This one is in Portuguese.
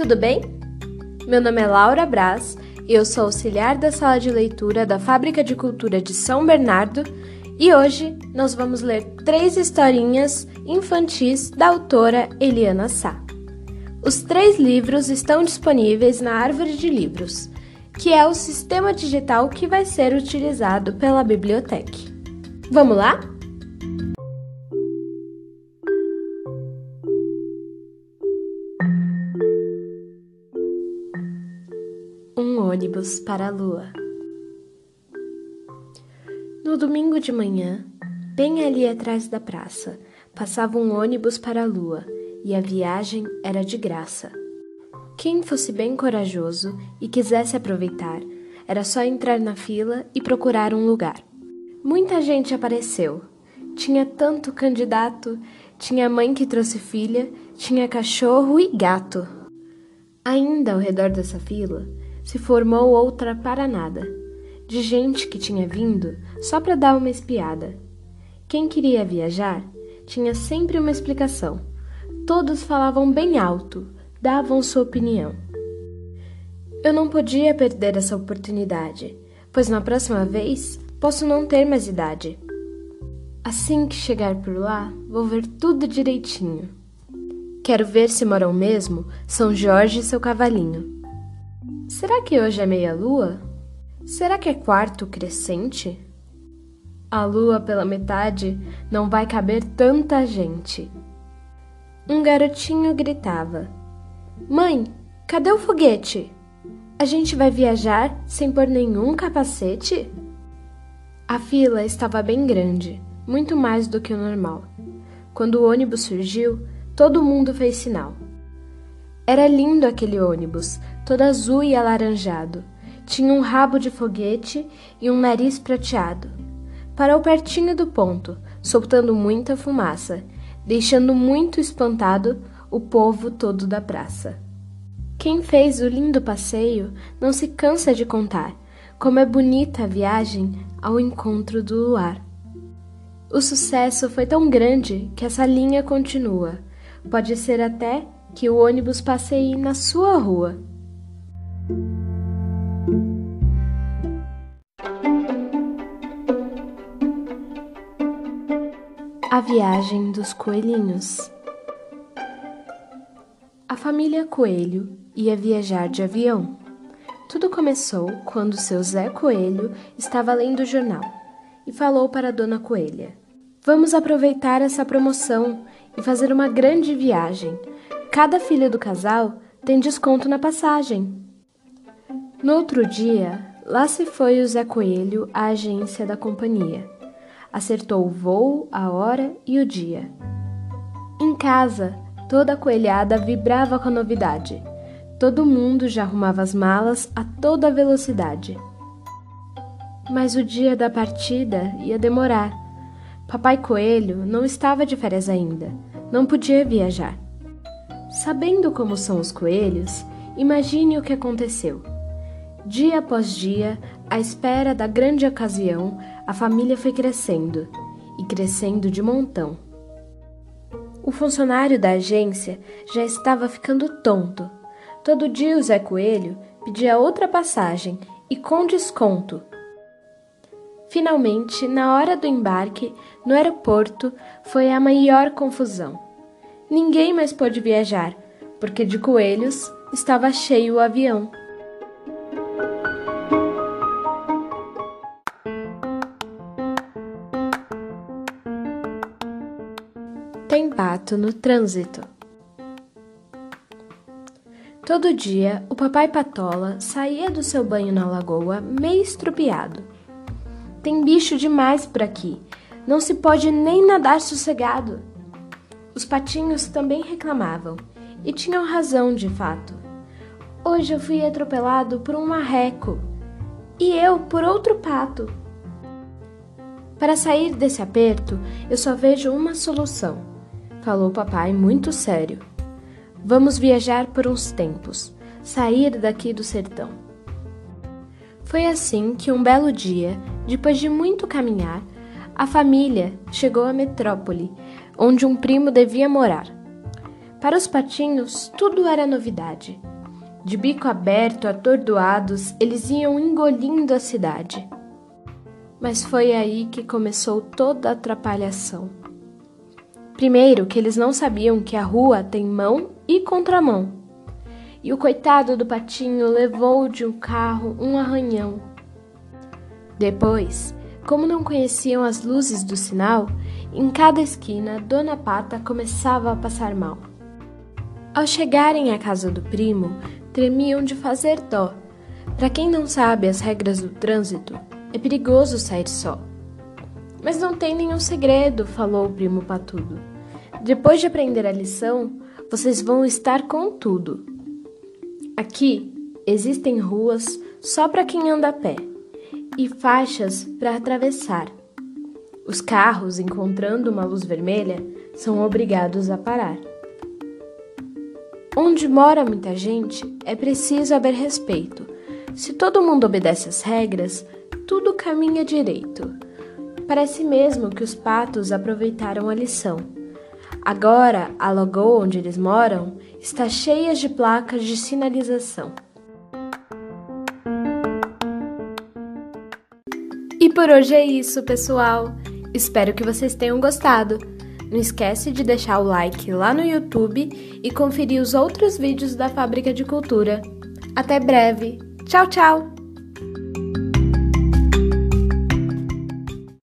tudo bem? Meu nome é Laura Braz e eu sou auxiliar da sala de leitura da Fábrica de Cultura de São Bernardo e hoje nós vamos ler três historinhas infantis da autora Eliana Sá. Os três livros estão disponíveis na Árvore de Livros, que é o sistema digital que vai ser utilizado pela biblioteca. Vamos lá? Um ônibus para a lua. No domingo de manhã, bem ali atrás da praça, passava um ônibus para a lua e a viagem era de graça. Quem fosse bem corajoso e quisesse aproveitar, era só entrar na fila e procurar um lugar. Muita gente apareceu. Tinha tanto candidato, tinha mãe que trouxe filha, tinha cachorro e gato. Ainda ao redor dessa fila, se formou outra para nada, de gente que tinha vindo só para dar uma espiada. Quem queria viajar tinha sempre uma explicação. Todos falavam bem alto, davam sua opinião. Eu não podia perder essa oportunidade, pois na próxima vez posso não ter mais idade. Assim que chegar por lá, vou ver tudo direitinho. Quero ver se moram mesmo São Jorge e seu cavalinho. Será que hoje é meia-lua? Será que é quarto crescente? A lua pela metade não vai caber tanta gente. Um garotinho gritava: Mãe, cadê o foguete? A gente vai viajar sem pôr nenhum capacete? A fila estava bem grande, muito mais do que o normal. Quando o ônibus surgiu, todo mundo fez sinal. Era lindo aquele ônibus, todo azul e alaranjado. Tinha um rabo de foguete e um nariz prateado. Parou pertinho do ponto, soltando muita fumaça, deixando muito espantado o povo todo da praça. Quem fez o lindo passeio não se cansa de contar como é bonita a viagem ao encontro do luar. O sucesso foi tão grande que essa linha continua. Pode ser até que o ônibus passeie na sua rua. A viagem dos coelhinhos. A família Coelho ia viajar de avião. Tudo começou quando seu Zé Coelho estava lendo o jornal e falou para a Dona Coelha: Vamos aproveitar essa promoção e fazer uma grande viagem Cada filho do casal tem desconto na passagem. No outro dia, lá se foi o Zé Coelho à agência da companhia. Acertou o voo, a hora e o dia. Em casa, toda a coelhada vibrava com a novidade. Todo mundo já arrumava as malas a toda velocidade. Mas o dia da partida ia demorar. Papai Coelho não estava de férias ainda, não podia viajar. Sabendo como são os coelhos, imagine o que aconteceu. Dia após dia, à espera da grande ocasião, a família foi crescendo e crescendo de montão. O funcionário da agência já estava ficando tonto. Todo dia o Zé Coelho pedia outra passagem e com desconto. Finalmente, na hora do embarque, no aeroporto, foi a maior confusão ninguém mais pôde viajar, porque de coelhos estava cheio o avião. Tem pato no trânsito. Todo dia, o papai Patola saía do seu banho na lagoa meio estrupiado. Tem bicho demais por aqui. Não se pode nem nadar sossegado. Os patinhos também reclamavam, e tinham razão de fato. Hoje eu fui atropelado por um marreco e eu por outro pato. Para sair desse aperto, eu só vejo uma solução, falou papai muito sério. Vamos viajar por uns tempos, sair daqui do sertão. Foi assim que um belo dia, depois de muito caminhar, a família chegou à metrópole, onde um primo devia morar. Para os patinhos, tudo era novidade. De bico aberto, atordoados, eles iam engolindo a cidade. Mas foi aí que começou toda a atrapalhação. Primeiro, que eles não sabiam que a rua tem mão e contramão. E o coitado do patinho levou de um carro um arranhão. Depois, como não conheciam as luzes do sinal, em cada esquina Dona Pata começava a passar mal. Ao chegarem à casa do primo, tremiam de fazer dó. Para quem não sabe as regras do trânsito, é perigoso sair só. Mas não tem nenhum segredo, falou o primo patudo. Depois de aprender a lição, vocês vão estar com tudo. Aqui existem ruas só para quem anda a pé e faixas para atravessar. Os carros, encontrando uma luz vermelha, são obrigados a parar. Onde mora muita gente, é preciso haver respeito. Se todo mundo obedece às regras, tudo caminha direito. Parece mesmo que os patos aproveitaram a lição. Agora, a lagoa onde eles moram está cheia de placas de sinalização. E por hoje é isso, pessoal. Espero que vocês tenham gostado. Não esquece de deixar o like lá no YouTube e conferir os outros vídeos da Fábrica de Cultura. Até breve. Tchau, tchau!